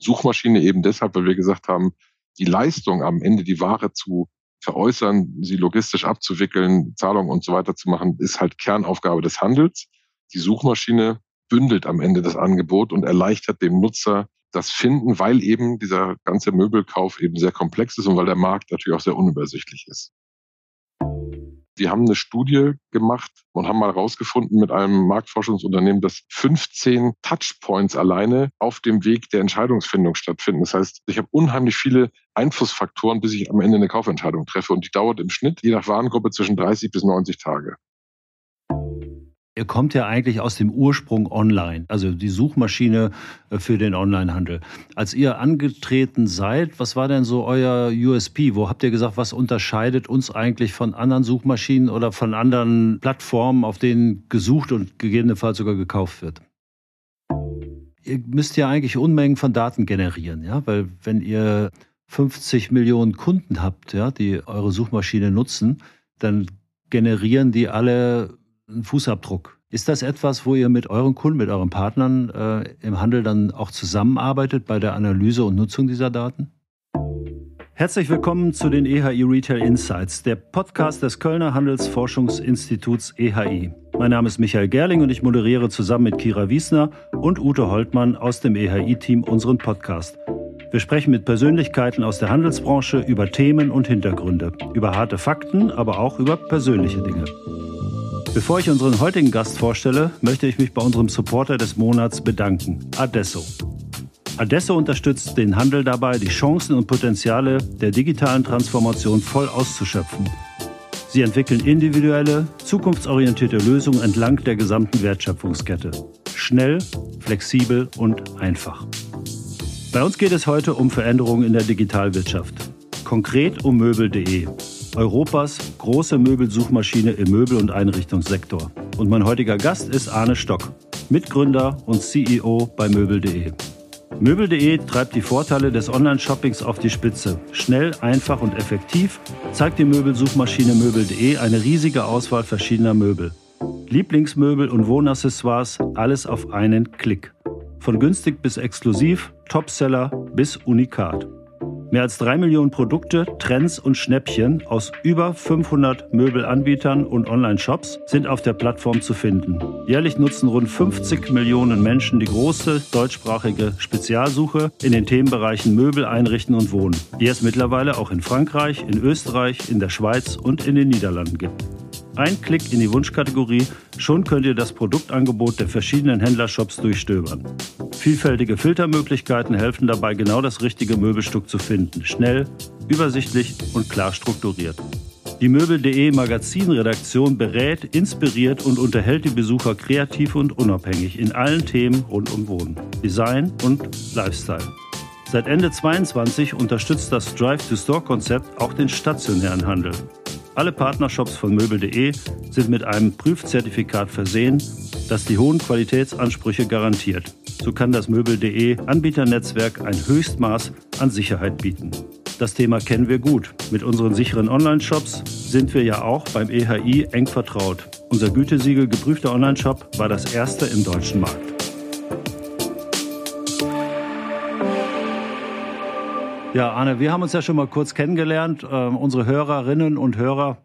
Suchmaschine eben deshalb, weil wir gesagt haben, die Leistung am Ende, die Ware zu veräußern, sie logistisch abzuwickeln, Zahlungen und so weiter zu machen, ist halt Kernaufgabe des Handels. Die Suchmaschine bündelt am Ende das Angebot und erleichtert dem Nutzer das Finden, weil eben dieser ganze Möbelkauf eben sehr komplex ist und weil der Markt natürlich auch sehr unübersichtlich ist. Wir haben eine Studie gemacht und haben mal herausgefunden mit einem Marktforschungsunternehmen, dass 15 Touchpoints alleine auf dem Weg der Entscheidungsfindung stattfinden. Das heißt, ich habe unheimlich viele Einflussfaktoren, bis ich am Ende eine Kaufentscheidung treffe. Und die dauert im Schnitt, je nach Warengruppe, zwischen 30 bis 90 Tage. Ihr kommt ja eigentlich aus dem Ursprung online, also die Suchmaschine äh, für den Onlinehandel. Als ihr angetreten seid, was war denn so euer USP? Wo habt ihr gesagt, was unterscheidet uns eigentlich von anderen Suchmaschinen oder von anderen Plattformen, auf denen gesucht und gegebenenfalls sogar gekauft wird? Ihr müsst ja eigentlich Unmengen von Daten generieren, ja, weil wenn ihr 50 Millionen Kunden habt, ja, die eure Suchmaschine nutzen, dann generieren die alle einen Fußabdruck. Ist das etwas, wo ihr mit euren Kunden, mit euren Partnern äh, im Handel dann auch zusammenarbeitet bei der Analyse und Nutzung dieser Daten? Herzlich willkommen zu den EHI Retail Insights, der Podcast des Kölner Handelsforschungsinstituts EHI. Mein Name ist Michael Gerling und ich moderiere zusammen mit Kira Wiesner und Ute Holtmann aus dem EHI-Team unseren Podcast. Wir sprechen mit Persönlichkeiten aus der Handelsbranche über Themen und Hintergründe, über harte Fakten, aber auch über persönliche Dinge. Bevor ich unseren heutigen Gast vorstelle, möchte ich mich bei unserem Supporter des Monats bedanken, Adesso. Adesso unterstützt den Handel dabei, die Chancen und Potenziale der digitalen Transformation voll auszuschöpfen. Sie entwickeln individuelle, zukunftsorientierte Lösungen entlang der gesamten Wertschöpfungskette. Schnell, flexibel und einfach. Bei uns geht es heute um Veränderungen in der Digitalwirtschaft. Konkret um Möbel.de, Europas große Möbelsuchmaschine im Möbel- und Einrichtungssektor. Und mein heutiger Gast ist Arne Stock, Mitgründer und CEO bei Möbel.de. Möbel.de treibt die Vorteile des Online-Shoppings auf die Spitze. Schnell, einfach und effektiv zeigt die Möbelsuchmaschine Möbel.de eine riesige Auswahl verschiedener Möbel. Lieblingsmöbel und Wohnaccessoires, alles auf einen Klick. Von günstig bis exklusiv, Topseller bis Unikat. Mehr als drei Millionen Produkte, Trends und Schnäppchen aus über 500 Möbelanbietern und Online-Shops sind auf der Plattform zu finden. Jährlich nutzen rund 50 Millionen Menschen die große deutschsprachige Spezialsuche in den Themenbereichen Möbel, Einrichten und Wohnen, die es mittlerweile auch in Frankreich, in Österreich, in der Schweiz und in den Niederlanden gibt. Ein Klick in die Wunschkategorie, schon könnt ihr das Produktangebot der verschiedenen Händlershops durchstöbern. Vielfältige Filtermöglichkeiten helfen dabei, genau das richtige Möbelstück zu finden. Schnell, übersichtlich und klar strukturiert. Die Möbel.de Magazinredaktion berät, inspiriert und unterhält die Besucher kreativ und unabhängig in allen Themen rund um Wohnen, Design und Lifestyle. Seit Ende 2022 unterstützt das Drive-to-Store-Konzept auch den stationären Handel. Alle Partnershops von Möbel.de sind mit einem Prüfzertifikat versehen, das die hohen Qualitätsansprüche garantiert. So kann das Möbel.de Anbieternetzwerk ein Höchstmaß an Sicherheit bieten. Das Thema kennen wir gut. Mit unseren sicheren Online-Shops sind wir ja auch beim EHI eng vertraut. Unser Gütesiegel geprüfter Online-Shop war das erste im deutschen Markt. Ja, Arne, wir haben uns ja schon mal kurz kennengelernt. Ähm, unsere Hörerinnen und Hörer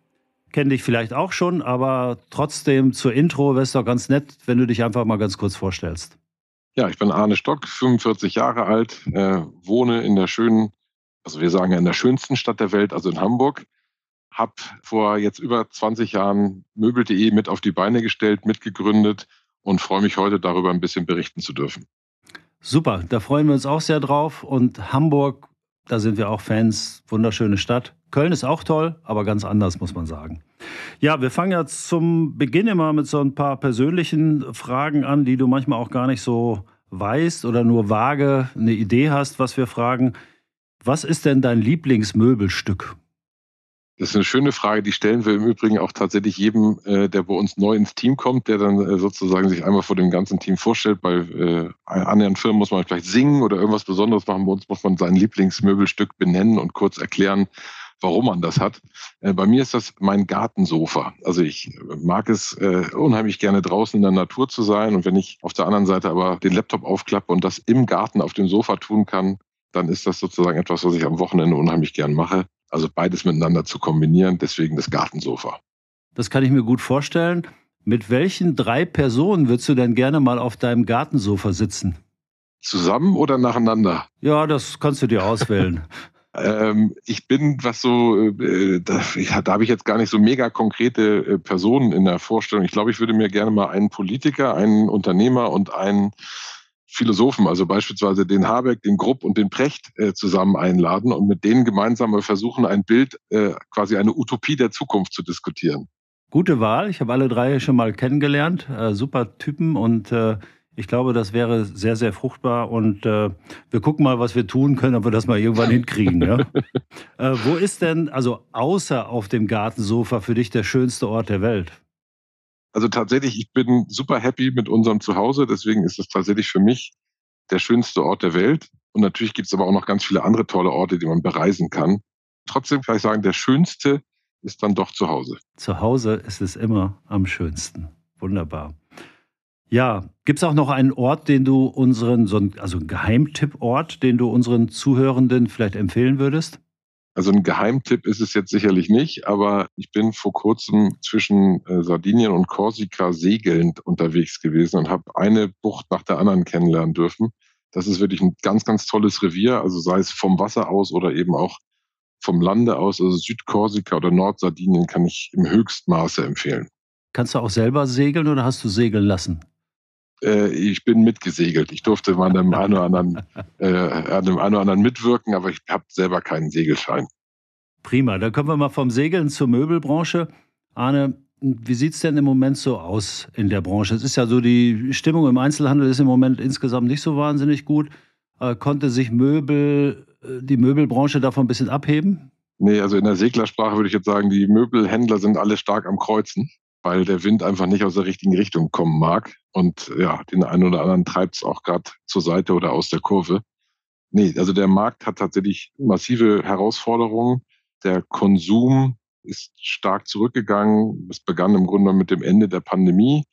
kennen dich vielleicht auch schon, aber trotzdem zur Intro wäre es doch ganz nett, wenn du dich einfach mal ganz kurz vorstellst. Ja, ich bin Arne Stock, 45 Jahre alt, äh, wohne in der schönen, also wir sagen ja in der schönsten Stadt der Welt, also in Hamburg. Habe vor jetzt über 20 Jahren Möbel.de mit auf die Beine gestellt, mitgegründet und freue mich heute darüber ein bisschen berichten zu dürfen. Super, da freuen wir uns auch sehr drauf. Und Hamburg da sind wir auch Fans. Wunderschöne Stadt. Köln ist auch toll, aber ganz anders, muss man sagen. Ja, wir fangen ja zum Beginn immer mit so ein paar persönlichen Fragen an, die du manchmal auch gar nicht so weißt oder nur vage eine Idee hast, was wir fragen. Was ist denn dein Lieblingsmöbelstück? Das ist eine schöne Frage, die stellen wir im Übrigen auch tatsächlich jedem, äh, der bei uns neu ins Team kommt, der dann äh, sozusagen sich einmal vor dem ganzen Team vorstellt. Bei äh, anderen Firmen muss man vielleicht singen oder irgendwas Besonderes machen. Bei uns muss man sein Lieblingsmöbelstück benennen und kurz erklären, warum man das hat. Äh, bei mir ist das mein Gartensofa. Also ich mag es äh, unheimlich gerne draußen in der Natur zu sein. Und wenn ich auf der anderen Seite aber den Laptop aufklappe und das im Garten auf dem Sofa tun kann, dann ist das sozusagen etwas, was ich am Wochenende unheimlich gern mache. Also beides miteinander zu kombinieren, deswegen das Gartensofa. Das kann ich mir gut vorstellen. Mit welchen drei Personen würdest du denn gerne mal auf deinem Gartensofa sitzen? Zusammen oder nacheinander? Ja, das kannst du dir auswählen. ähm, ich bin, was so, äh, da, ja, da habe ich jetzt gar nicht so mega konkrete äh, Personen in der Vorstellung. Ich glaube, ich würde mir gerne mal einen Politiker, einen Unternehmer und einen Philosophen, also beispielsweise den Habeck, den Grupp und den Precht äh, zusammen einladen und mit denen gemeinsam versuchen, ein Bild, äh, quasi eine Utopie der Zukunft zu diskutieren. Gute Wahl. Ich habe alle drei schon mal kennengelernt. Äh, super Typen und äh, ich glaube, das wäre sehr, sehr fruchtbar und äh, wir gucken mal, was wir tun können, ob wir das mal irgendwann hinkriegen. Ja? äh, wo ist denn, also außer auf dem Gartensofa, für dich der schönste Ort der Welt? Also tatsächlich, ich bin super happy mit unserem Zuhause, deswegen ist es tatsächlich für mich der schönste Ort der Welt. Und natürlich gibt es aber auch noch ganz viele andere tolle Orte, die man bereisen kann. Trotzdem kann ich sagen, der schönste ist dann doch zu Hause. Zu Hause ist es immer am schönsten. Wunderbar. Ja, gibt es auch noch einen Ort, den du unseren, also einen Geheimtipport, den du unseren Zuhörenden vielleicht empfehlen würdest? Also ein Geheimtipp ist es jetzt sicherlich nicht, aber ich bin vor kurzem zwischen äh, Sardinien und Korsika segelnd unterwegs gewesen und habe eine Bucht nach der anderen kennenlernen dürfen. Das ist wirklich ein ganz, ganz tolles Revier, also sei es vom Wasser aus oder eben auch vom Lande aus, also Südkorsika oder Nordsardinien kann ich im Höchstmaße empfehlen. Kannst du auch selber segeln oder hast du segeln lassen? Äh, ich bin mitgesegelt. Ich durfte mal an einem einen oder anderen, äh, an einem einen oder anderen mitwirken, aber ich habe selber keinen Segelschein. Prima, dann kommen wir mal vom Segeln zur Möbelbranche. Arne, wie sieht es denn im Moment so aus in der Branche? Es ist ja so, die Stimmung im Einzelhandel ist im Moment insgesamt nicht so wahnsinnig gut. Äh, konnte sich Möbel, äh, die Möbelbranche davon ein bisschen abheben? Nee, also in der Seglersprache würde ich jetzt sagen, die Möbelhändler sind alle stark am Kreuzen weil der Wind einfach nicht aus der richtigen Richtung kommen mag. Und ja, den einen oder anderen treibt es auch gerade zur Seite oder aus der Kurve. Nee, also der Markt hat tatsächlich massive Herausforderungen. Der Konsum ist stark zurückgegangen. Es begann im Grunde mit dem Ende der Pandemie,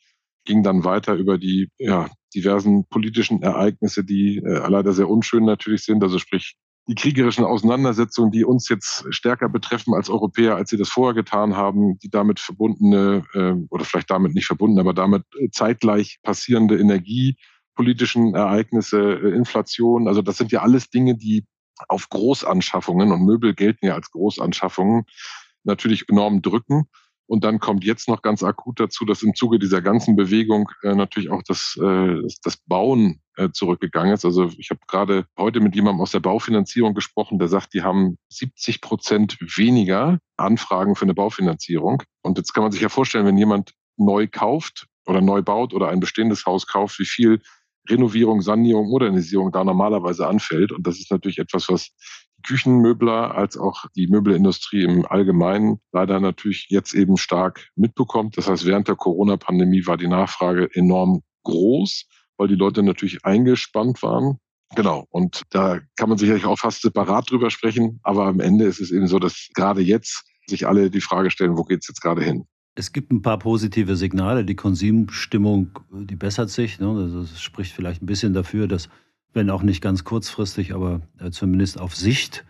ging dann weiter über die ja, diversen politischen Ereignisse, die äh, leider sehr unschön natürlich sind. Also sprich die kriegerischen Auseinandersetzungen, die uns jetzt stärker betreffen als Europäer, als sie das vorher getan haben, die damit verbundene äh, oder vielleicht damit nicht verbunden, aber damit äh, zeitgleich passierende energiepolitischen Ereignisse, äh, Inflation, also das sind ja alles Dinge, die auf Großanschaffungen und Möbel gelten ja als Großanschaffungen natürlich enorm drücken. Und dann kommt jetzt noch ganz akut dazu, dass im Zuge dieser ganzen Bewegung äh, natürlich auch das, äh, das Bauen äh, zurückgegangen ist. Also ich habe gerade heute mit jemandem aus der Baufinanzierung gesprochen, der sagt, die haben 70 Prozent weniger Anfragen für eine Baufinanzierung. Und jetzt kann man sich ja vorstellen, wenn jemand neu kauft oder neu baut oder ein bestehendes Haus kauft, wie viel Renovierung, Sanierung, Modernisierung da normalerweise anfällt. Und das ist natürlich etwas, was Küchenmöbler als auch die Möbelindustrie im Allgemeinen leider natürlich jetzt eben stark mitbekommt. Das heißt, während der Corona-Pandemie war die Nachfrage enorm groß, weil die Leute natürlich eingespannt waren. Genau. Und da kann man sicherlich auch fast separat drüber sprechen. Aber am Ende ist es eben so, dass gerade jetzt sich alle die Frage stellen, wo geht es jetzt gerade hin? Es gibt ein paar positive Signale. Die Konsumstimmung, die bessert sich. Ne? Das spricht vielleicht ein bisschen dafür, dass wenn auch nicht ganz kurzfristig, aber äh, zumindest auf Sicht,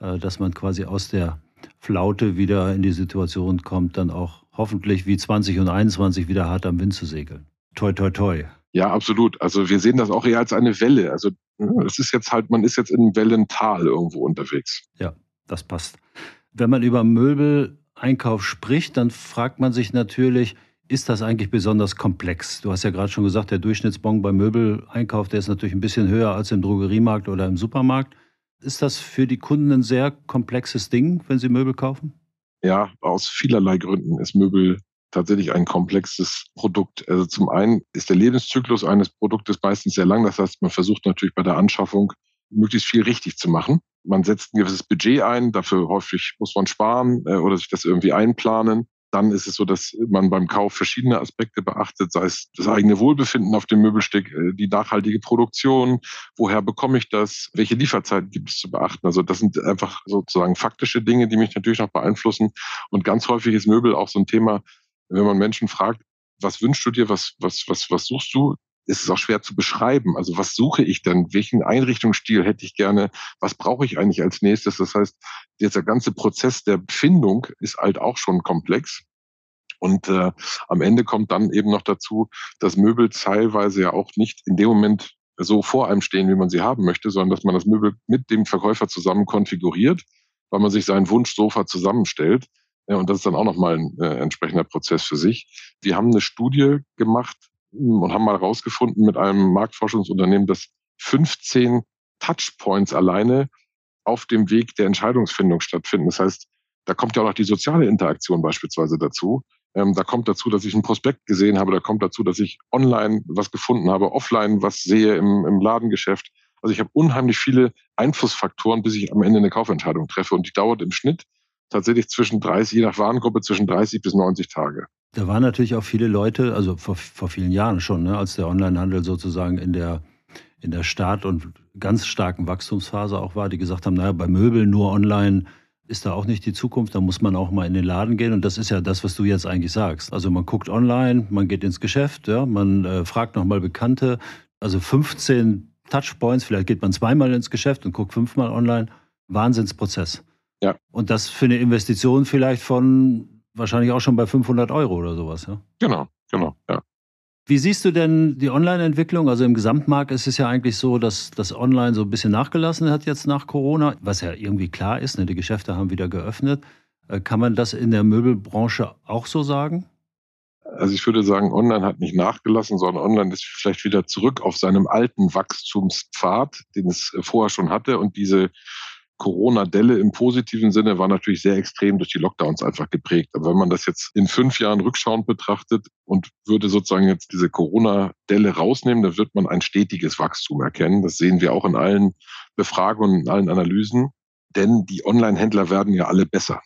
äh, dass man quasi aus der Flaute wieder in die Situation kommt, dann auch hoffentlich wie 20 und 21 wieder hart am Wind zu segeln. Toi, toi, toi. Ja, absolut. Also wir sehen das auch eher als eine Welle. Also es ist jetzt halt, man ist jetzt in Wellental irgendwo unterwegs. Ja, das passt. Wenn man über Möbeleinkauf spricht, dann fragt man sich natürlich, ist das eigentlich besonders komplex? Du hast ja gerade schon gesagt, der Durchschnittsbon beim Möbeleinkauf, der ist natürlich ein bisschen höher als im Drogeriemarkt oder im Supermarkt. Ist das für die Kunden ein sehr komplexes Ding, wenn sie Möbel kaufen? Ja, aus vielerlei Gründen ist Möbel tatsächlich ein komplexes Produkt. Also zum einen ist der Lebenszyklus eines Produktes meistens sehr lang. Das heißt, man versucht natürlich bei der Anschaffung möglichst viel richtig zu machen. Man setzt ein gewisses Budget ein, dafür häufig muss man sparen äh, oder sich das irgendwie einplanen. Dann ist es so, dass man beim Kauf verschiedene Aspekte beachtet, sei es das eigene Wohlbefinden auf dem Möbelstück, äh, die nachhaltige Produktion, woher bekomme ich das, welche Lieferzeiten gibt es zu beachten. Also das sind einfach sozusagen faktische Dinge, die mich natürlich noch beeinflussen. Und ganz häufig ist Möbel auch so ein Thema, wenn man Menschen fragt, was wünschst du dir, was, was, was, was suchst du, ist es auch schwer zu beschreiben. Also was suche ich denn? Welchen Einrichtungsstil hätte ich gerne? Was brauche ich eigentlich als nächstes? Das heißt, dieser ganze Prozess der Findung ist halt auch schon komplex. Und äh, am Ende kommt dann eben noch dazu, dass Möbel teilweise ja auch nicht in dem Moment so vor einem stehen, wie man sie haben möchte, sondern dass man das Möbel mit dem Verkäufer zusammen konfiguriert, weil man sich seinen Wunschsofa zusammenstellt. Ja, und das ist dann auch nochmal ein äh, entsprechender Prozess für sich. Wir haben eine Studie gemacht und haben mal herausgefunden mit einem Marktforschungsunternehmen, dass 15 Touchpoints alleine auf dem Weg der Entscheidungsfindung stattfinden. Das heißt, da kommt ja auch noch die soziale Interaktion beispielsweise dazu. Ähm, da kommt dazu, dass ich ein Prospekt gesehen habe. Da kommt dazu, dass ich online was gefunden habe, offline was sehe im, im Ladengeschäft. Also ich habe unheimlich viele Einflussfaktoren, bis ich am Ende eine Kaufentscheidung treffe. Und die dauert im Schnitt tatsächlich zwischen 30, je nach Warengruppe, zwischen 30 bis 90 Tage. Da waren natürlich auch viele Leute, also vor, vor vielen Jahren schon, ne, als der Onlinehandel sozusagen in der, in der Start- und ganz starken Wachstumsphase auch war, die gesagt haben, naja, bei Möbeln nur online ist da auch nicht die Zukunft, da muss man auch mal in den Laden gehen. Und das ist ja das, was du jetzt eigentlich sagst. Also man guckt online, man geht ins Geschäft, ja, man äh, fragt nochmal Bekannte. Also 15 Touchpoints, vielleicht geht man zweimal ins Geschäft und guckt fünfmal online. Wahnsinnsprozess. Ja. Und das für eine Investition vielleicht von wahrscheinlich auch schon bei 500 Euro oder sowas, ja? Genau, genau, ja. Wie siehst du denn die Online-Entwicklung? Also im Gesamtmarkt ist es ja eigentlich so, dass das Online so ein bisschen nachgelassen hat jetzt nach Corona, was ja irgendwie klar ist. Ne? Die Geschäfte haben wieder geöffnet. Äh, kann man das in der Möbelbranche auch so sagen? Also ich würde sagen, Online hat nicht nachgelassen, sondern Online ist vielleicht wieder zurück auf seinem alten Wachstumspfad, den es vorher schon hatte. Und diese Corona-Delle im positiven Sinne war natürlich sehr extrem durch die Lockdowns einfach geprägt. Aber wenn man das jetzt in fünf Jahren rückschauend betrachtet und würde sozusagen jetzt diese Corona-Delle rausnehmen, dann wird man ein stetiges Wachstum erkennen. Das sehen wir auch in allen Befragungen, in allen Analysen. Denn die Online-Händler werden ja alle besser.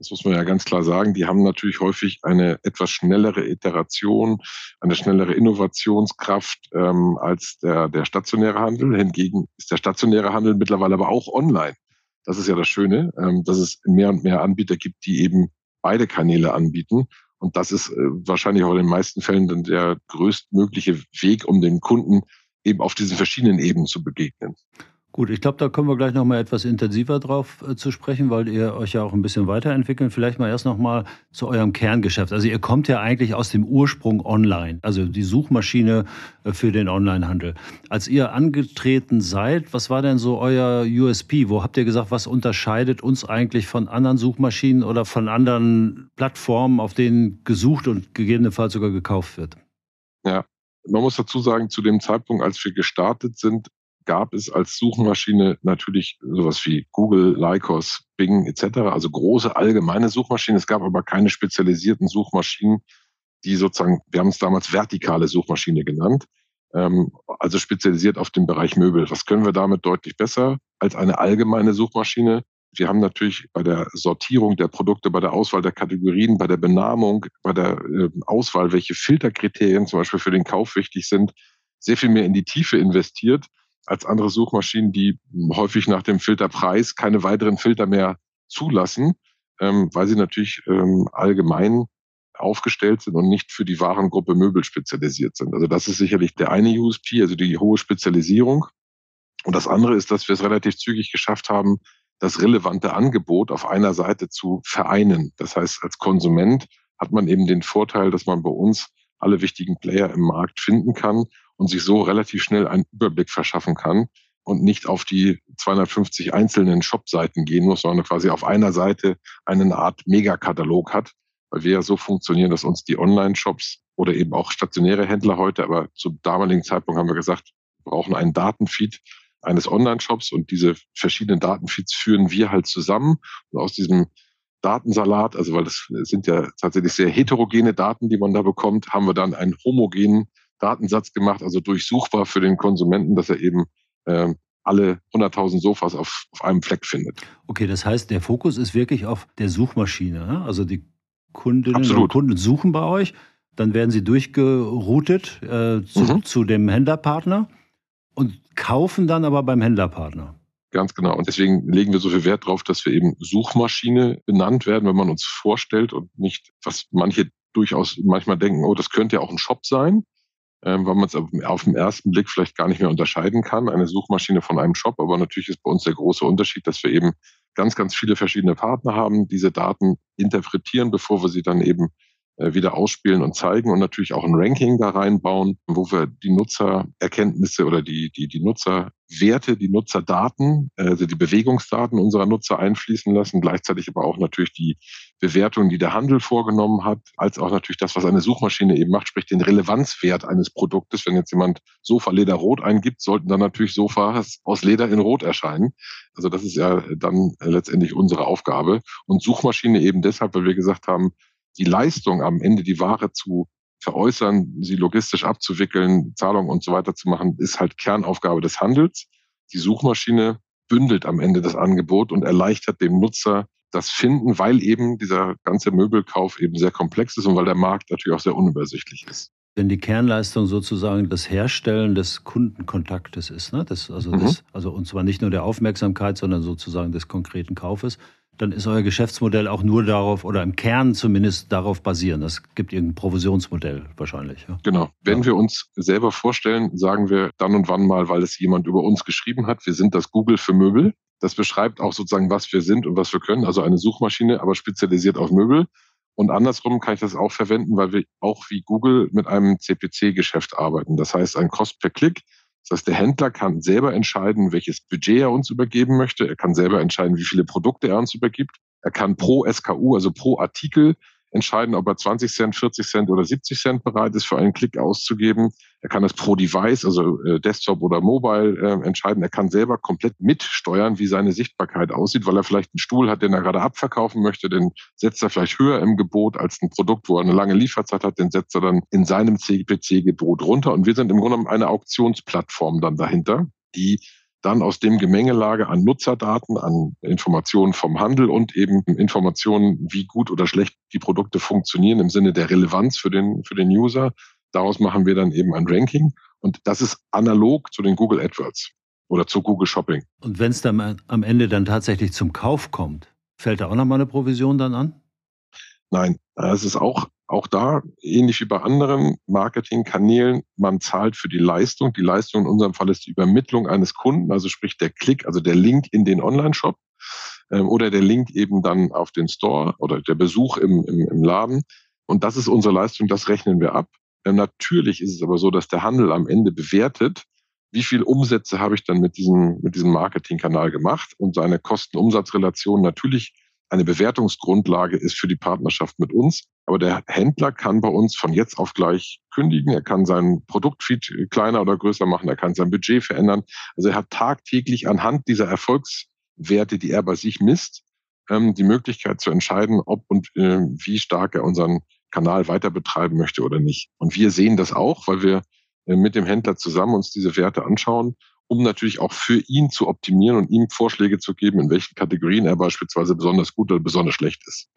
Das muss man ja ganz klar sagen. Die haben natürlich häufig eine etwas schnellere Iteration, eine schnellere Innovationskraft ähm, als der, der stationäre Handel. Hingegen ist der stationäre Handel mittlerweile aber auch online. Das ist ja das Schöne, ähm, dass es mehr und mehr Anbieter gibt, die eben beide Kanäle anbieten. Und das ist äh, wahrscheinlich auch in den meisten Fällen dann der größtmögliche Weg, um dem Kunden eben auf diesen verschiedenen Ebenen zu begegnen. Gut, ich glaube, da kommen wir gleich noch mal etwas intensiver drauf äh, zu sprechen, weil ihr euch ja auch ein bisschen weiterentwickelt. Vielleicht mal erst noch mal zu eurem Kerngeschäft. Also ihr kommt ja eigentlich aus dem Ursprung online, also die Suchmaschine äh, für den Onlinehandel. Als ihr angetreten seid, was war denn so euer USP? Wo habt ihr gesagt, was unterscheidet uns eigentlich von anderen Suchmaschinen oder von anderen Plattformen, auf denen gesucht und gegebenenfalls sogar gekauft wird? Ja, man muss dazu sagen, zu dem Zeitpunkt, als wir gestartet sind, gab es als Suchmaschine natürlich sowas wie Google, Lycos, Bing etc., also große allgemeine Suchmaschinen. Es gab aber keine spezialisierten Suchmaschinen, die sozusagen, wir haben es damals vertikale Suchmaschine genannt, ähm, also spezialisiert auf den Bereich Möbel. Was können wir damit deutlich besser als eine allgemeine Suchmaschine? Wir haben natürlich bei der Sortierung der Produkte, bei der Auswahl der Kategorien, bei der Benamung, bei der äh, Auswahl, welche Filterkriterien zum Beispiel für den Kauf wichtig sind, sehr viel mehr in die Tiefe investiert als andere Suchmaschinen, die häufig nach dem Filterpreis keine weiteren Filter mehr zulassen, ähm, weil sie natürlich ähm, allgemein aufgestellt sind und nicht für die Warengruppe Möbel spezialisiert sind. Also das ist sicherlich der eine USP, also die hohe Spezialisierung. Und das andere ist, dass wir es relativ zügig geschafft haben, das relevante Angebot auf einer Seite zu vereinen. Das heißt, als Konsument hat man eben den Vorteil, dass man bei uns alle wichtigen Player im Markt finden kann und sich so relativ schnell einen Überblick verschaffen kann und nicht auf die 250 einzelnen Shop-Seiten gehen muss, sondern quasi auf einer Seite eine Art Megakatalog hat, weil wir ja so funktionieren, dass uns die Online-Shops oder eben auch stationäre Händler heute, aber zum damaligen Zeitpunkt haben wir gesagt, wir brauchen einen Datenfeed eines Online-Shops und diese verschiedenen Datenfeeds führen wir halt zusammen. Und aus diesem Datensalat, also weil das sind ja tatsächlich sehr heterogene Daten, die man da bekommt, haben wir dann einen homogenen Datensatz gemacht, also durchsuchbar für den Konsumenten, dass er eben äh, alle 100.000 Sofas auf, auf einem Fleck findet. Okay, das heißt, der Fokus ist wirklich auf der Suchmaschine. Ne? Also die Kundinnen Absolut. und Kunden suchen bei euch, dann werden sie durchgeroutet äh, zu, mhm. zu dem Händlerpartner und kaufen dann aber beim Händlerpartner. Ganz genau. Und deswegen legen wir so viel Wert darauf, dass wir eben Suchmaschine benannt werden, wenn man uns vorstellt und nicht, was manche durchaus manchmal denken, oh, das könnte ja auch ein Shop sein, ähm, weil man es auf den ersten Blick vielleicht gar nicht mehr unterscheiden kann, eine Suchmaschine von einem Shop. Aber natürlich ist bei uns der große Unterschied, dass wir eben ganz, ganz viele verschiedene Partner haben, diese Daten interpretieren, bevor wir sie dann eben wieder ausspielen und zeigen und natürlich auch ein Ranking da reinbauen, wo wir die Nutzererkenntnisse oder die, die, die Nutzerwerte, die Nutzerdaten, also die Bewegungsdaten unserer Nutzer einfließen lassen, gleichzeitig aber auch natürlich die Bewertung, die der Handel vorgenommen hat, als auch natürlich das, was eine Suchmaschine eben macht, sprich den Relevanzwert eines Produktes. Wenn jetzt jemand Sofa Leder Rot eingibt, sollten dann natürlich Sofas aus Leder in Rot erscheinen. Also das ist ja dann letztendlich unsere Aufgabe. Und Suchmaschine eben deshalb, weil wir gesagt haben, die Leistung am Ende, die Ware zu veräußern, sie logistisch abzuwickeln, Zahlungen und so weiter zu machen, ist halt Kernaufgabe des Handels. Die Suchmaschine bündelt am Ende das Angebot und erleichtert dem Nutzer das Finden, weil eben dieser ganze Möbelkauf eben sehr komplex ist und weil der Markt natürlich auch sehr unübersichtlich ist. Wenn die Kernleistung sozusagen das Herstellen des Kundenkontaktes ist, ne? das, also, mhm. das, also und zwar nicht nur der Aufmerksamkeit, sondern sozusagen des konkreten Kaufes, dann ist euer Geschäftsmodell auch nur darauf oder im Kern zumindest darauf basieren. Es gibt irgendein Provisionsmodell wahrscheinlich. Ja. Genau. Wenn ja. wir uns selber vorstellen, sagen wir dann und wann mal, weil es jemand über uns geschrieben hat, wir sind das Google für Möbel. Das beschreibt auch sozusagen, was wir sind und was wir können. Also eine Suchmaschine, aber spezialisiert auf Möbel. Und andersrum kann ich das auch verwenden, weil wir auch wie Google mit einem CPC-Geschäft arbeiten. Das heißt, ein Cost per Klick das heißt, der Händler kann selber entscheiden, welches Budget er uns übergeben möchte. Er kann selber entscheiden, wie viele Produkte er uns übergibt. Er kann pro SKU, also pro Artikel, entscheiden, ob er 20 Cent, 40 Cent oder 70 Cent bereit ist, für einen Klick auszugeben. Er kann das pro Device, also äh, Desktop oder Mobile, äh, entscheiden. Er kann selber komplett mitsteuern, wie seine Sichtbarkeit aussieht, weil er vielleicht einen Stuhl hat, den er gerade abverkaufen möchte. Den setzt er vielleicht höher im Gebot als ein Produkt, wo er eine lange Lieferzeit hat. Den setzt er dann in seinem CPC-Gebot runter. Und wir sind im Grunde eine Auktionsplattform dann dahinter, die dann aus dem Gemengelage an Nutzerdaten, an Informationen vom Handel und eben Informationen, wie gut oder schlecht die Produkte funktionieren im Sinne der Relevanz für den, für den User. Daraus machen wir dann eben ein Ranking. Und das ist analog zu den Google AdWords oder zu Google Shopping. Und wenn es dann am Ende dann tatsächlich zum Kauf kommt, fällt da auch nochmal eine Provision dann an? Nein, es ist auch auch da, ähnlich wie bei anderen Marketingkanälen, man zahlt für die Leistung. Die Leistung in unserem Fall ist die Übermittlung eines Kunden, also sprich der Klick, also der Link in den Online-Shop ähm, oder der Link eben dann auf den Store oder der Besuch im, im, im Laden. Und das ist unsere Leistung, das rechnen wir ab. Ähm, natürlich ist es aber so, dass der Handel am Ende bewertet, wie viel Umsätze habe ich dann mit diesem, mit diesem Marketingkanal gemacht und seine Kosten-Umsatz-Relation natürlich eine Bewertungsgrundlage ist für die Partnerschaft mit uns. Aber der Händler kann bei uns von jetzt auf gleich kündigen. Er kann sein Produktfeed kleiner oder größer machen. Er kann sein Budget verändern. Also er hat tagtäglich anhand dieser Erfolgswerte, die er bei sich misst, ähm, die Möglichkeit zu entscheiden, ob und äh, wie stark er unseren Kanal weiter betreiben möchte oder nicht. Und wir sehen das auch, weil wir äh, mit dem Händler zusammen uns diese Werte anschauen um natürlich auch für ihn zu optimieren und ihm Vorschläge zu geben, in welchen Kategorien er beispielsweise besonders gut oder besonders schlecht ist.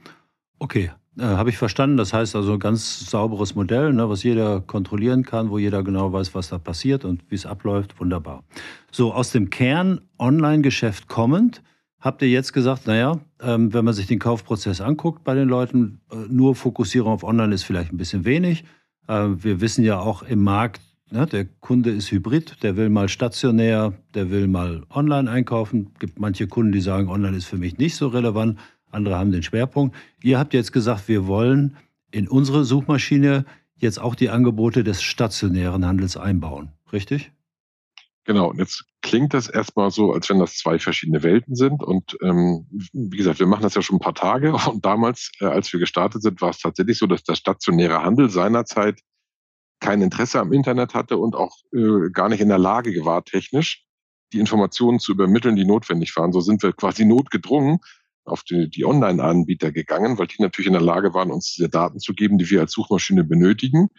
Okay, äh, habe ich verstanden. Das heißt also ein ganz sauberes Modell, ne, was jeder kontrollieren kann, wo jeder genau weiß, was da passiert und wie es abläuft. Wunderbar. So, aus dem Kern Online-Geschäft kommend, habt ihr jetzt gesagt, naja, ähm, wenn man sich den Kaufprozess anguckt bei den Leuten, äh, nur Fokussierung auf Online ist vielleicht ein bisschen wenig. Äh, wir wissen ja auch im Markt, ja, der Kunde ist hybrid, der will mal stationär, der will mal online einkaufen. Es gibt manche Kunden, die sagen, online ist für mich nicht so relevant. Andere haben den Schwerpunkt. Ihr habt jetzt gesagt, wir wollen in unsere Suchmaschine jetzt auch die Angebote des stationären Handels einbauen. Richtig? Genau, und jetzt klingt das erstmal so, als wenn das zwei verschiedene Welten sind. Und ähm, wie gesagt, wir machen das ja schon ein paar Tage. Und damals, äh, als wir gestartet sind, war es tatsächlich so, dass der stationäre Handel seinerzeit kein Interesse am Internet hatte und auch äh, gar nicht in der Lage war, technisch die Informationen zu übermitteln, die notwendig waren. So sind wir quasi notgedrungen auf die, die Online-Anbieter gegangen, weil die natürlich in der Lage waren, uns diese Daten zu geben, die wir als Suchmaschine benötigen.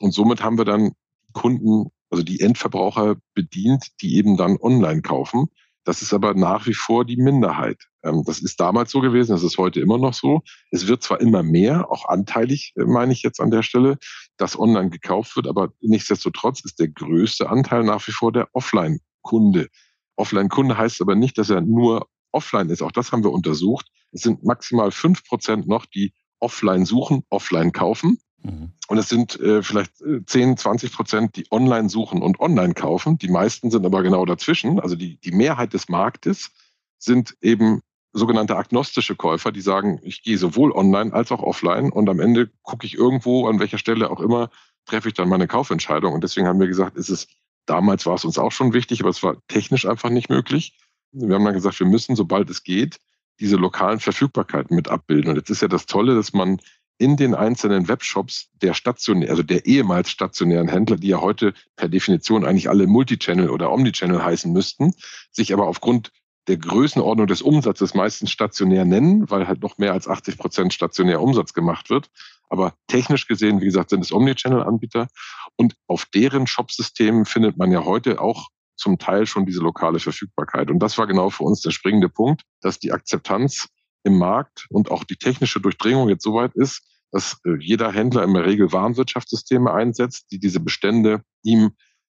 Und somit haben wir dann Kunden, also die Endverbraucher bedient, die eben dann online kaufen. Das ist aber nach wie vor die Minderheit. Ähm, das ist damals so gewesen, das ist heute immer noch so. Es wird zwar immer mehr, auch anteilig äh, meine ich jetzt an der Stelle, dass online gekauft wird, aber nichtsdestotrotz ist der größte Anteil nach wie vor der Offline-Kunde. Offline-Kunde heißt aber nicht, dass er nur offline ist. Auch das haben wir untersucht. Es sind maximal fünf Prozent noch, die offline suchen, offline kaufen. Mhm. Und es sind äh, vielleicht 10, äh, 20 Prozent, die online suchen und online kaufen. Die meisten sind aber genau dazwischen. Also die, die Mehrheit des Marktes sind eben sogenannte agnostische Käufer, die sagen, ich gehe sowohl online als auch offline und am Ende gucke ich irgendwo, an welcher Stelle auch immer, treffe ich dann meine Kaufentscheidung. Und deswegen haben wir gesagt, ist es, damals war es uns auch schon wichtig, aber es war technisch einfach nicht möglich. Wir haben dann gesagt, wir müssen, sobald es geht, diese lokalen Verfügbarkeiten mit abbilden. Und jetzt ist ja das Tolle, dass man in den einzelnen Webshops der stationär, also der ehemals stationären Händler, die ja heute per Definition eigentlich alle Multichannel oder Omnichannel heißen müssten, sich aber aufgrund der Größenordnung des Umsatzes meistens stationär nennen, weil halt noch mehr als 80 Prozent stationär Umsatz gemacht wird. Aber technisch gesehen, wie gesagt, sind es Omnichannel-Anbieter. Und auf deren Shopsystemen findet man ja heute auch zum Teil schon diese lokale Verfügbarkeit. Und das war genau für uns der springende Punkt, dass die Akzeptanz im Markt und auch die technische Durchdringung jetzt so weit ist, dass äh, jeder Händler in der Regel Warenwirtschaftssysteme einsetzt, die diese Bestände ihm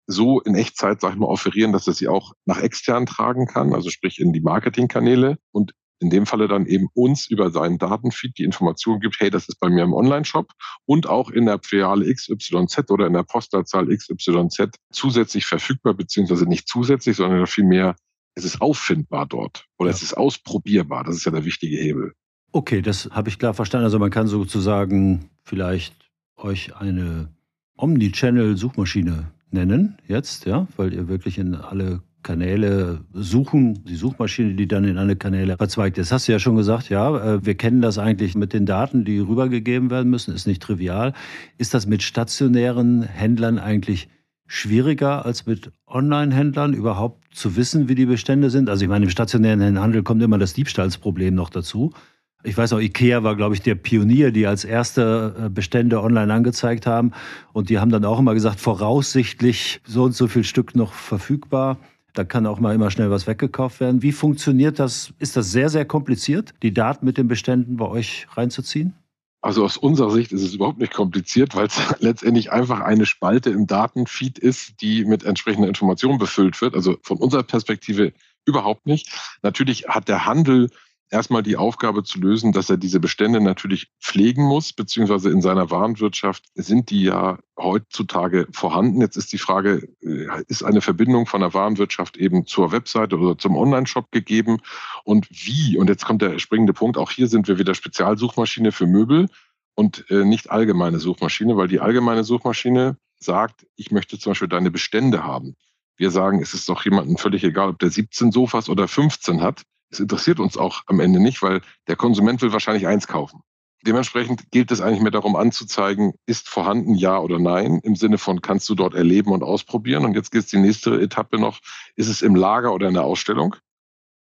so in Echtzeit, sag ich mal, offerieren, dass er sie auch nach extern tragen kann, also sprich in die Marketingkanäle und in dem Falle dann eben uns über seinen Datenfeed die Information gibt, hey, das ist bei mir im Online-Shop und auch in der Filiale XYZ oder in der Postleitzahl XYZ zusätzlich verfügbar, beziehungsweise nicht zusätzlich, sondern vielmehr es ist auffindbar dort oder ja. es ist ausprobierbar. Das ist ja der wichtige Hebel. Okay, das habe ich klar verstanden. Also man kann sozusagen vielleicht euch eine Omnichannel-Suchmaschine nennen jetzt, ja, weil ihr wirklich in alle Kanäle suchen, die Suchmaschine, die dann in alle Kanäle verzweigt ist. Hast du ja schon gesagt, ja, äh, wir kennen das eigentlich mit den Daten, die rübergegeben werden müssen, ist nicht trivial. Ist das mit stationären Händlern eigentlich schwieriger als mit Online-Händlern überhaupt zu wissen, wie die Bestände sind? Also ich meine, im stationären Handel kommt immer das Diebstahlsproblem noch dazu. Ich weiß auch, Ikea war, glaube ich, der Pionier, die als erste äh, Bestände online angezeigt haben. Und die haben dann auch immer gesagt, voraussichtlich so und so viel Stück noch verfügbar. Da kann auch mal immer schnell was weggekauft werden. Wie funktioniert das? Ist das sehr, sehr kompliziert, die Daten mit den Beständen bei euch reinzuziehen? Also aus unserer Sicht ist es überhaupt nicht kompliziert, weil es letztendlich einfach eine Spalte im Datenfeed ist, die mit entsprechender Information befüllt wird. Also von unserer Perspektive überhaupt nicht. Natürlich hat der Handel erstmal die Aufgabe zu lösen, dass er diese Bestände natürlich pflegen muss, beziehungsweise in seiner Warenwirtschaft sind die ja heutzutage vorhanden. Jetzt ist die Frage, äh, ist eine Verbindung von der Warenwirtschaft eben zur Webseite oder zum Online-Shop gegeben und wie? Und jetzt kommt der springende Punkt. Auch hier sind wir wieder Spezialsuchmaschine für Möbel und äh, nicht allgemeine Suchmaschine, weil die allgemeine Suchmaschine sagt, ich möchte zum Beispiel deine Bestände haben. Wir sagen, es ist doch jemandem völlig egal, ob der 17 Sofas oder 15 hat. Es interessiert uns auch am Ende nicht, weil der Konsument will wahrscheinlich eins kaufen. Dementsprechend gilt es eigentlich mehr darum anzuzeigen, ist vorhanden ja oder nein, im Sinne von kannst du dort erleben und ausprobieren. Und jetzt geht es die nächste Etappe noch, ist es im Lager oder in der Ausstellung?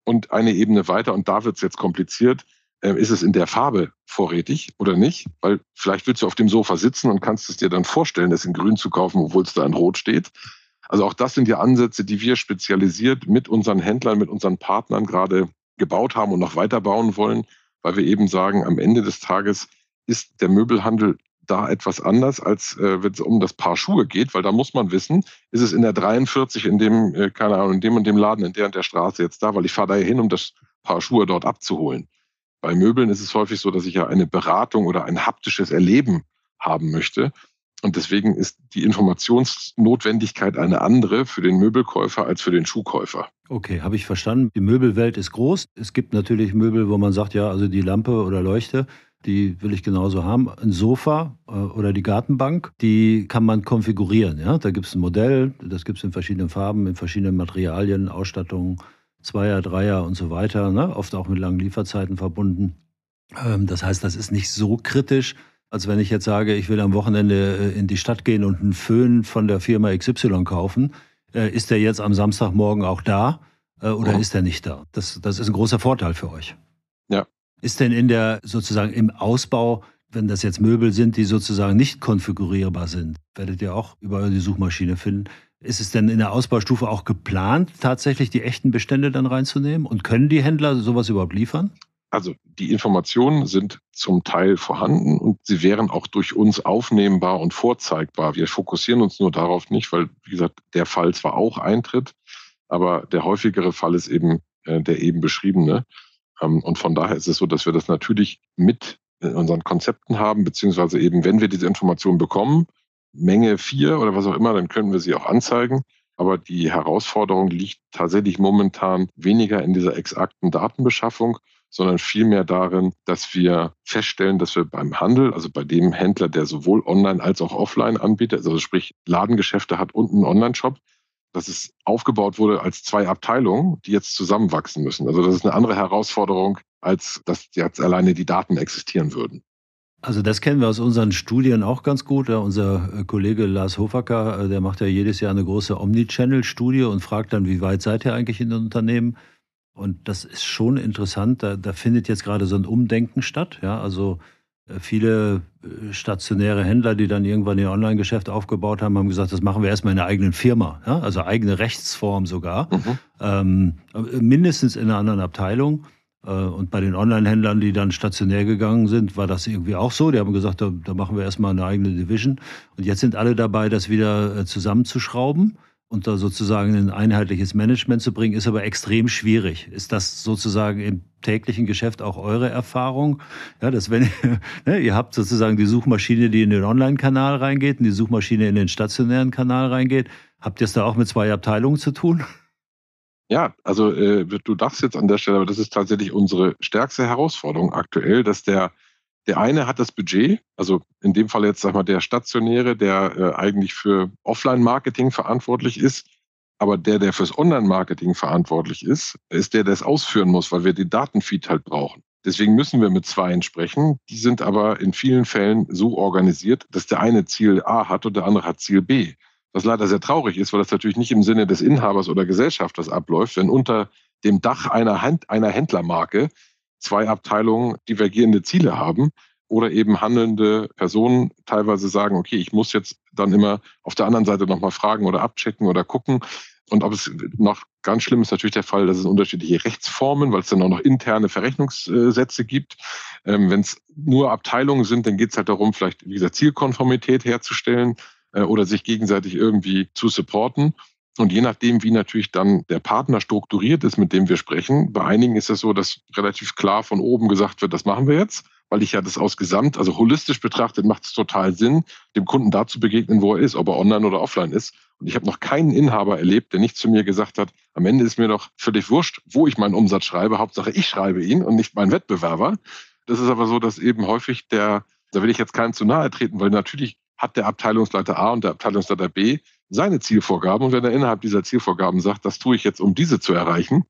Und eine Ebene weiter, und da wird es jetzt kompliziert, äh, ist es in der Farbe vorrätig oder nicht? Weil vielleicht willst du auf dem Sofa sitzen und kannst es dir dann vorstellen, es in grün zu kaufen, obwohl es da in rot steht. Also auch das sind ja Ansätze, die wir spezialisiert mit unseren Händlern, mit unseren Partnern gerade gebaut haben und noch weiter bauen wollen, weil wir eben sagen, am Ende des Tages ist der Möbelhandel da etwas anders, als äh, wenn es um das Paar Schuhe geht, weil da muss man wissen, ist es in der 43 in dem, äh, keine Ahnung, in dem und dem Laden, in der und der Straße jetzt da, weil ich fahre da hin, um das Paar Schuhe dort abzuholen. Bei Möbeln ist es häufig so, dass ich ja eine Beratung oder ein haptisches Erleben haben möchte. Und deswegen ist die Informationsnotwendigkeit eine andere für den Möbelkäufer als für den Schuhkäufer. Okay, habe ich verstanden. Die Möbelwelt ist groß. Es gibt natürlich Möbel, wo man sagt, ja, also die Lampe oder Leuchte, die will ich genauso haben. Ein Sofa äh, oder die Gartenbank, die kann man konfigurieren. Ja? Da gibt es ein Modell, das gibt es in verschiedenen Farben, in verschiedenen Materialien, Ausstattungen, Zweier, Dreier und so weiter. Ne? Oft auch mit langen Lieferzeiten verbunden. Ähm, das heißt, das ist nicht so kritisch als wenn ich jetzt sage, ich will am Wochenende äh, in die Stadt gehen und einen Föhn von der Firma XY kaufen. Äh, ist der jetzt am Samstagmorgen auch da äh, oder ja. ist er nicht da? Das, das ist ein großer Vorteil für euch. Ja. Ist denn in der sozusagen im Ausbau, wenn das jetzt Möbel sind, die sozusagen nicht konfigurierbar sind, werdet ihr auch über die Suchmaschine finden, Ist es denn in der Ausbaustufe auch geplant, tatsächlich die echten Bestände dann reinzunehmen? Und können die Händler sowas überhaupt liefern? Also die Informationen sind zum Teil vorhanden und sie wären auch durch uns aufnehmbar und vorzeigbar. Wir fokussieren uns nur darauf nicht, weil, wie gesagt, der Fall zwar auch eintritt, aber der häufigere Fall ist eben äh, der eben beschriebene. Ähm, und von daher ist es so, dass wir das natürlich mit in unseren Konzepten haben, beziehungsweise eben, wenn wir diese Informationen bekommen, Menge vier oder was auch immer, dann können wir sie auch anzeigen. Aber die Herausforderung liegt tatsächlich momentan weniger in dieser exakten Datenbeschaffung, sondern vielmehr darin, dass wir feststellen, dass wir beim Handel, also bei dem Händler, der sowohl online als auch offline anbietet, also sprich Ladengeschäfte hat und einen Online-Shop, dass es aufgebaut wurde als zwei Abteilungen, die jetzt zusammenwachsen müssen. Also das ist eine andere Herausforderung, als dass jetzt alleine die Daten existieren würden. Also das kennen wir aus unseren Studien auch ganz gut. Unser äh, Kollege Lars Hofacker, äh, der macht ja jedes Jahr eine große Omnichannel-Studie und fragt dann, wie weit seid ihr eigentlich in den Unternehmen? Und das ist schon interessant. Da, da findet jetzt gerade so ein Umdenken statt. Ja, also äh, viele stationäre Händler, die dann irgendwann ihr Online-Geschäft aufgebaut haben, haben gesagt, das machen wir erstmal in der eigenen Firma, ja? also eigene Rechtsform sogar, mhm. ähm, mindestens in einer anderen Abteilung. Äh, und bei den Online-Händlern, die dann stationär gegangen sind, war das irgendwie auch so. Die haben gesagt, da, da machen wir erstmal eine eigene Division. Und jetzt sind alle dabei, das wieder äh, zusammenzuschrauben da sozusagen ein einheitliches Management zu bringen, ist aber extrem schwierig. Ist das sozusagen im täglichen Geschäft auch eure Erfahrung? Ja, dass wenn ne, ihr habt sozusagen die Suchmaschine, die in den Online-Kanal reingeht und die Suchmaschine in den stationären Kanal reingeht, habt ihr es da auch mit zwei Abteilungen zu tun? Ja, also äh, du dachst jetzt an der Stelle, aber das ist tatsächlich unsere stärkste Herausforderung aktuell, dass der, der eine hat das Budget, also in dem Fall jetzt sag mal der Stationäre, der äh, eigentlich für Offline-Marketing verantwortlich ist, aber der, der fürs Online-Marketing verantwortlich ist, ist der, der es ausführen muss, weil wir den Datenfeed halt brauchen. Deswegen müssen wir mit zweien sprechen. Die sind aber in vielen Fällen so organisiert, dass der eine Ziel A hat und der andere hat Ziel B. Was leider sehr traurig ist, weil das natürlich nicht im Sinne des Inhabers oder Gesellschafters abläuft, wenn unter dem Dach einer, Hand, einer Händlermarke zwei Abteilungen divergierende Ziele haben oder eben handelnde Personen teilweise sagen, okay, ich muss jetzt dann immer auf der anderen Seite nochmal fragen oder abchecken oder gucken. Und ob es noch ganz schlimm ist natürlich der Fall, dass es unterschiedliche Rechtsformen, weil es dann auch noch interne Verrechnungssätze gibt. Ähm, Wenn es nur Abteilungen sind, dann geht es halt darum, vielleicht wie gesagt Zielkonformität herzustellen äh, oder sich gegenseitig irgendwie zu supporten. Und je nachdem, wie natürlich dann der Partner strukturiert ist, mit dem wir sprechen, bei einigen ist es so, dass relativ klar von oben gesagt wird, das machen wir jetzt, weil ich ja das aus Gesamt, also holistisch betrachtet, macht es total Sinn, dem Kunden da zu begegnen, wo er ist, ob er online oder offline ist. Und ich habe noch keinen Inhaber erlebt, der nicht zu mir gesagt hat, am Ende ist mir doch völlig wurscht, wo ich meinen Umsatz schreibe, Hauptsache ich schreibe ihn und nicht mein Wettbewerber. Das ist aber so, dass eben häufig der, da will ich jetzt keinem zu nahe treten, weil natürlich hat der Abteilungsleiter A und der Abteilungsleiter B seine Zielvorgaben. Und wenn er innerhalb dieser Zielvorgaben sagt, das tue ich jetzt, um diese zu erreichen,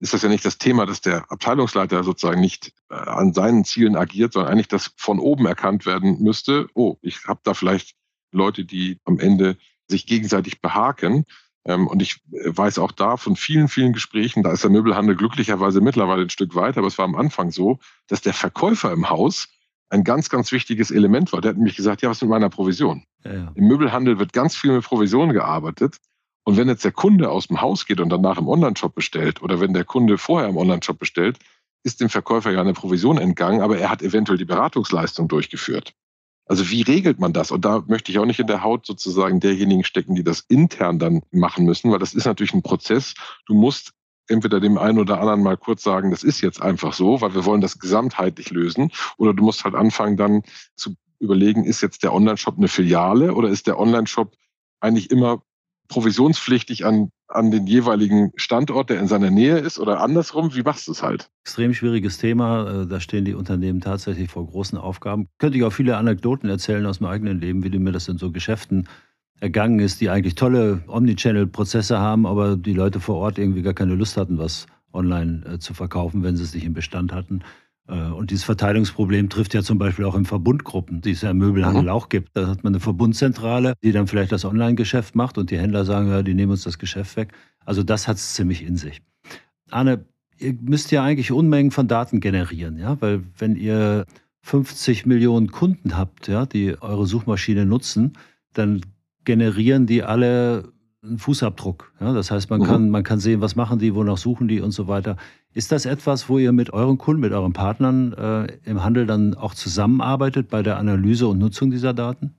ist das ja nicht das Thema, dass der Abteilungsleiter sozusagen nicht äh, an seinen Zielen agiert, sondern eigentlich, dass von oben erkannt werden müsste, oh, ich habe da vielleicht Leute, die am Ende sich gegenseitig behaken. Ähm, und ich äh, weiß auch da von vielen, vielen Gesprächen, da ist der Möbelhandel glücklicherweise mittlerweile ein Stück weiter, aber es war am Anfang so, dass der Verkäufer im Haus ein ganz, ganz wichtiges Element war. Der hat nämlich gesagt, ja, was mit meiner Provision? Ja, ja. Im Möbelhandel wird ganz viel mit Provision gearbeitet. Und wenn jetzt der Kunde aus dem Haus geht und danach im Online-Shop bestellt oder wenn der Kunde vorher im Online-Shop bestellt, ist dem Verkäufer ja eine Provision entgangen, aber er hat eventuell die Beratungsleistung durchgeführt. Also wie regelt man das? Und da möchte ich auch nicht in der Haut sozusagen derjenigen stecken, die das intern dann machen müssen, weil das ist natürlich ein Prozess. Du musst entweder dem einen oder anderen mal kurz sagen, das ist jetzt einfach so, weil wir wollen das gesamtheitlich lösen. Oder du musst halt anfangen dann zu überlegen, ist jetzt der Online-Shop eine Filiale oder ist der Online-Shop eigentlich immer provisionspflichtig an, an den jeweiligen Standort, der in seiner Nähe ist oder andersrum? Wie machst du es halt? Extrem schwieriges Thema. Äh, da stehen die Unternehmen tatsächlich vor großen Aufgaben. Könnte ich auch viele Anekdoten erzählen aus meinem eigenen Leben, wie du mir das in so Geschäften ergangen ist, die eigentlich tolle Omnichannel-Prozesse haben, aber die Leute vor Ort irgendwie gar keine Lust hatten, was online äh, zu verkaufen, wenn sie es nicht im Bestand hatten. Äh, und dieses Verteilungsproblem trifft ja zum Beispiel auch in Verbundgruppen, die es ja im Möbelhandel mhm. auch gibt. Da hat man eine Verbundzentrale, die dann vielleicht das Online-Geschäft macht und die Händler sagen, ja, die nehmen uns das Geschäft weg. Also das hat es ziemlich in sich. Arne, ihr müsst ja eigentlich Unmengen von Daten generieren, ja, weil wenn ihr 50 Millionen Kunden habt, ja, die eure Suchmaschine nutzen, dann generieren die alle einen Fußabdruck. Ja, das heißt, man, mhm. kann, man kann sehen, was machen die, wonach suchen die und so weiter. Ist das etwas, wo ihr mit euren Kunden, mit euren Partnern äh, im Handel dann auch zusammenarbeitet bei der Analyse und Nutzung dieser Daten?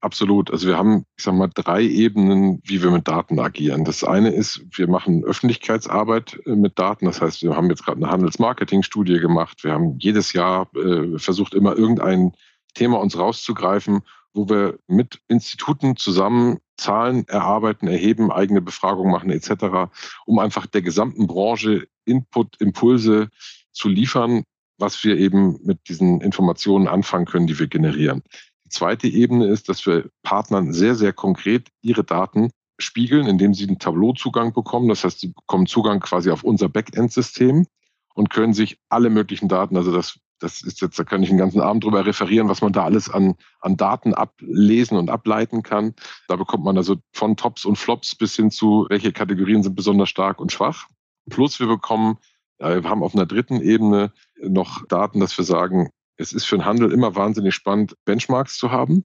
Absolut. Also wir haben, ich sag mal, drei Ebenen, wie wir mit Daten agieren. Das eine ist, wir machen Öffentlichkeitsarbeit äh, mit Daten. Das heißt, wir haben jetzt gerade eine Handelsmarketing-Studie gemacht. Wir haben jedes Jahr äh, versucht, immer irgendein Thema uns rauszugreifen, wo wir mit Instituten zusammen Zahlen erarbeiten, erheben, eigene Befragungen machen etc., um einfach der gesamten Branche Input, Impulse zu liefern, was wir eben mit diesen Informationen anfangen können, die wir generieren. Die zweite Ebene ist, dass wir Partnern sehr, sehr konkret ihre Daten spiegeln, indem sie einen Tableau-Zugang bekommen. Das heißt, sie bekommen Zugang quasi auf unser Backend-System und können sich alle möglichen Daten, also das, das ist jetzt, da kann ich einen ganzen Abend drüber referieren, was man da alles an, an Daten ablesen und ableiten kann. Da bekommt man also von Tops und Flops bis hin zu, welche Kategorien sind besonders stark und schwach. Plus wir bekommen, wir haben auf einer dritten Ebene noch Daten, dass wir sagen, es ist für den Handel immer wahnsinnig spannend, Benchmarks zu haben.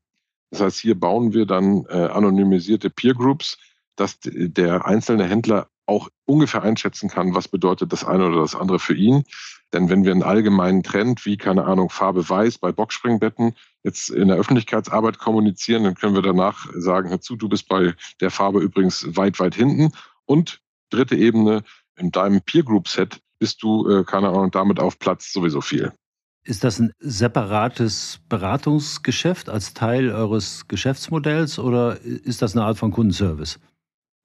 Das heißt, hier bauen wir dann äh, anonymisierte Peer Groups, dass der einzelne Händler auch ungefähr einschätzen kann, was bedeutet das eine oder das andere für ihn. Denn wenn wir einen allgemeinen Trend wie, keine Ahnung, Farbe weiß bei Boxspringbetten jetzt in der Öffentlichkeitsarbeit kommunizieren, dann können wir danach sagen, hör zu, du bist bei der Farbe übrigens weit, weit hinten. Und dritte Ebene, in deinem Peer Group Set bist du, äh, keine Ahnung, damit auf Platz sowieso viel. Ist das ein separates Beratungsgeschäft als Teil eures Geschäftsmodells oder ist das eine Art von Kundenservice?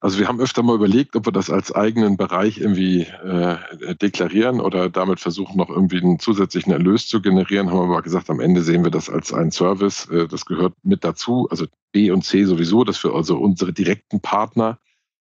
Also wir haben öfter mal überlegt, ob wir das als eigenen Bereich irgendwie äh, deklarieren oder damit versuchen, noch irgendwie einen zusätzlichen Erlös zu generieren. Haben wir aber gesagt, am Ende sehen wir das als einen Service. Äh, das gehört mit dazu. Also B und C sowieso, dass wir also unsere direkten Partner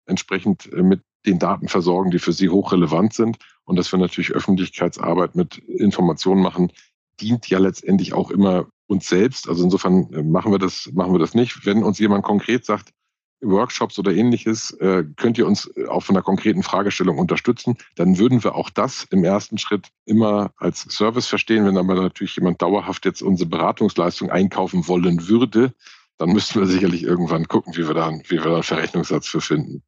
entsprechend äh, mit den Daten versorgen, die für sie hochrelevant sind. Und dass wir natürlich Öffentlichkeitsarbeit mit Informationen machen, dient ja letztendlich auch immer uns selbst. Also insofern äh, machen wir das, machen wir das nicht. Wenn uns jemand konkret sagt, Workshops oder ähnliches, äh, könnt ihr uns auf einer konkreten Fragestellung unterstützen, dann würden wir auch das im ersten Schritt immer als Service verstehen. Wenn aber natürlich jemand dauerhaft jetzt unsere Beratungsleistung einkaufen wollen würde, dann müssten wir sicherlich irgendwann gucken, wie wir da, wie wir da einen Verrechnungssatz für finden.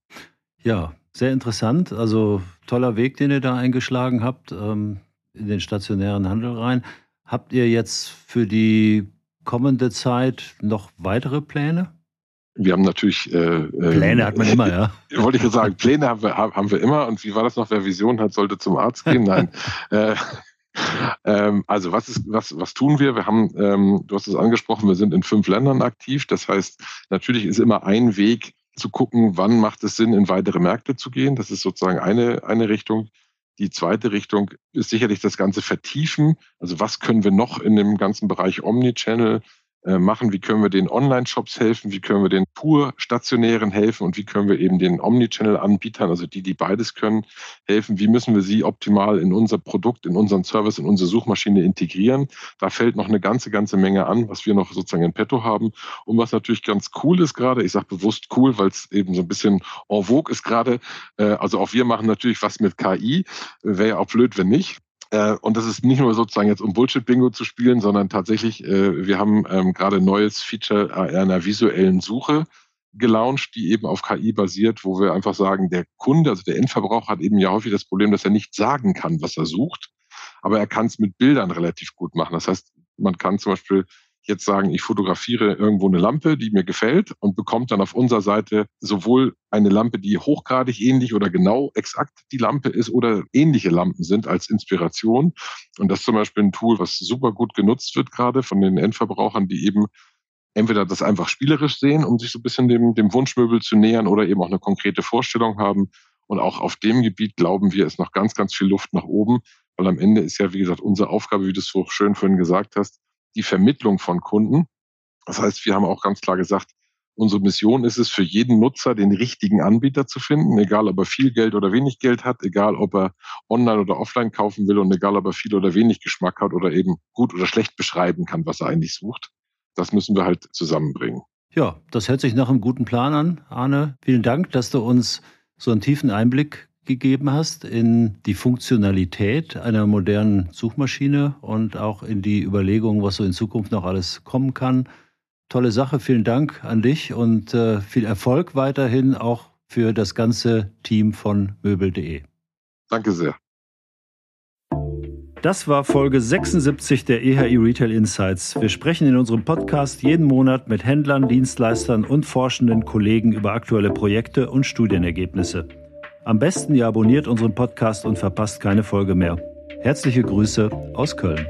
Ja, sehr interessant. Also toller Weg, den ihr da eingeschlagen habt ähm, in den stationären Handel rein. Habt ihr jetzt für die kommende Zeit noch weitere Pläne? Wir haben natürlich. Äh, äh Pläne hat man immer, ja. Wollte ich sagen, Pläne haben wir, haben wir immer. Und wie war das noch? Wer Vision hat, sollte zum Arzt gehen. Nein. äh, ähm, also was ist, was, was tun wir? Wir haben, ähm, du hast es angesprochen, wir sind in fünf Ländern aktiv. Das heißt, natürlich ist immer ein Weg, zu gucken, wann macht es Sinn, in weitere Märkte zu gehen. Das ist sozusagen eine, eine Richtung. Die zweite Richtung ist sicherlich das Ganze vertiefen. Also was können wir noch in dem ganzen Bereich Omnichannel machen, wie können wir den Online-Shops helfen, wie können wir den pur stationären helfen und wie können wir eben den Omnichannel-Anbietern, also die, die beides können, helfen, wie müssen wir sie optimal in unser Produkt, in unseren Service, in unsere Suchmaschine integrieren. Da fällt noch eine ganze, ganze Menge an, was wir noch sozusagen in petto haben. Und was natürlich ganz cool ist gerade, ich sage bewusst cool, weil es eben so ein bisschen en vogue ist gerade, äh, also auch wir machen natürlich was mit KI, wäre ja auch blöd, wenn nicht. Äh, und das ist nicht nur sozusagen jetzt um Bullshit-Bingo zu spielen, sondern tatsächlich, äh, wir haben ähm, gerade ein neues Feature einer visuellen Suche gelauncht, die eben auf KI basiert, wo wir einfach sagen, der Kunde, also der Endverbraucher hat eben ja häufig das Problem, dass er nicht sagen kann, was er sucht, aber er kann es mit Bildern relativ gut machen. Das heißt, man kann zum Beispiel jetzt sagen, ich fotografiere irgendwo eine Lampe, die mir gefällt und bekommt dann auf unserer Seite sowohl eine Lampe, die hochgradig ähnlich oder genau exakt die Lampe ist oder ähnliche Lampen sind als Inspiration. Und das ist zum Beispiel ein Tool, was super gut genutzt wird gerade von den Endverbrauchern, die eben entweder das einfach spielerisch sehen, um sich so ein bisschen dem, dem Wunschmöbel zu nähern oder eben auch eine konkrete Vorstellung haben. Und auch auf dem Gebiet glauben wir, ist noch ganz, ganz viel Luft nach oben, weil am Ende ist ja, wie gesagt, unsere Aufgabe, wie du es so schön vorhin gesagt hast, die Vermittlung von Kunden. Das heißt, wir haben auch ganz klar gesagt, unsere Mission ist es, für jeden Nutzer den richtigen Anbieter zu finden, egal ob er viel Geld oder wenig Geld hat, egal ob er online oder offline kaufen will und egal ob er viel oder wenig Geschmack hat oder eben gut oder schlecht beschreiben kann, was er eigentlich sucht. Das müssen wir halt zusammenbringen. Ja, das hört sich nach einem guten Plan an, Arne. Vielen Dank, dass du uns so einen tiefen Einblick gegeben hast in die Funktionalität einer modernen Suchmaschine und auch in die Überlegung, was so in Zukunft noch alles kommen kann. tolle Sache. Vielen Dank an dich und äh, viel Erfolg weiterhin auch für das ganze Team von möbel.de. Danke sehr. Das war Folge 76 der EHI Retail Insights. Wir sprechen in unserem Podcast jeden Monat mit Händlern, Dienstleistern und forschenden Kollegen über aktuelle Projekte und Studienergebnisse. Am besten ihr abonniert unseren Podcast und verpasst keine Folge mehr. Herzliche Grüße aus Köln.